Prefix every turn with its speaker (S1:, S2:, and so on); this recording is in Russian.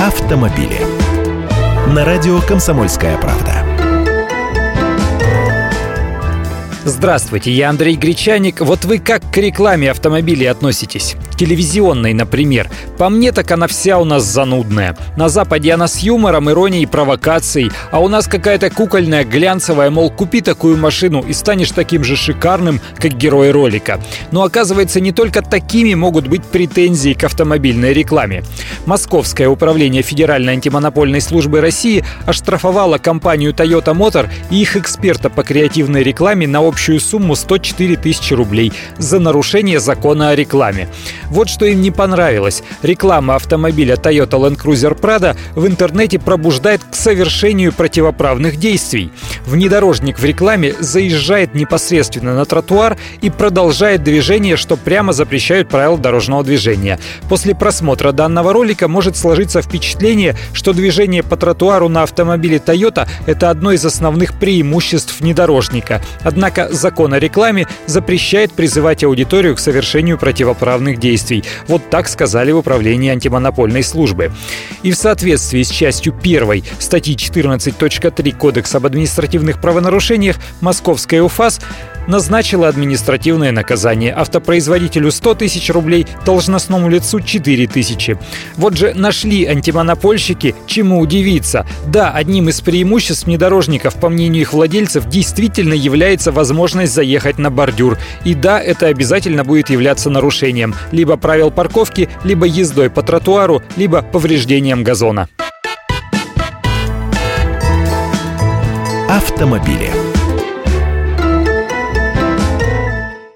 S1: автомобили. На радио «Комсомольская правда».
S2: Здравствуйте, я Андрей Гречаник. Вот вы как к рекламе автомобилей относитесь? Телевизионной, например. По мне, так она вся у нас занудная. На Западе она с юмором, иронией, провокацией, а у нас какая-то кукольная, глянцевая, мол, купи такую машину и станешь таким же шикарным, как герой ролика. Но оказывается, не только такими могут быть претензии к автомобильной рекламе. Московское управление Федеральной антимонопольной службы России оштрафовало компанию Toyota Motor и их эксперта по креативной рекламе на общую сумму 104 тысячи рублей за нарушение закона о рекламе. Вот что им не понравилось. Реклама автомобиля Toyota Land Cruiser Prado в интернете пробуждает к совершению противоправных действий. Внедорожник в рекламе заезжает непосредственно на тротуар и продолжает движение, что прямо запрещают правила дорожного движения. После просмотра данного ролика может сложиться впечатление, что движение по тротуару на автомобиле Toyota – это одно из основных преимуществ внедорожника. Однако закон о рекламе запрещает призывать аудиторию к совершению противоправных действий. Вот так сказали в управлении антимонопольной службы. И в соответствии с частью 1 статьи 14.3 Кодекса об административных правонарушениях Московская УФАС назначила административное наказание. Автопроизводителю 100 тысяч рублей, должностному лицу 4 тысячи. Вот же нашли антимонопольщики, чему удивиться. Да, одним из преимуществ внедорожников, по мнению их владельцев, действительно является возможность заехать на бордюр. И да, это обязательно будет являться нарушением либо правил парковки, либо ездой по тротуару, либо повреждением газона.
S1: Автомобили.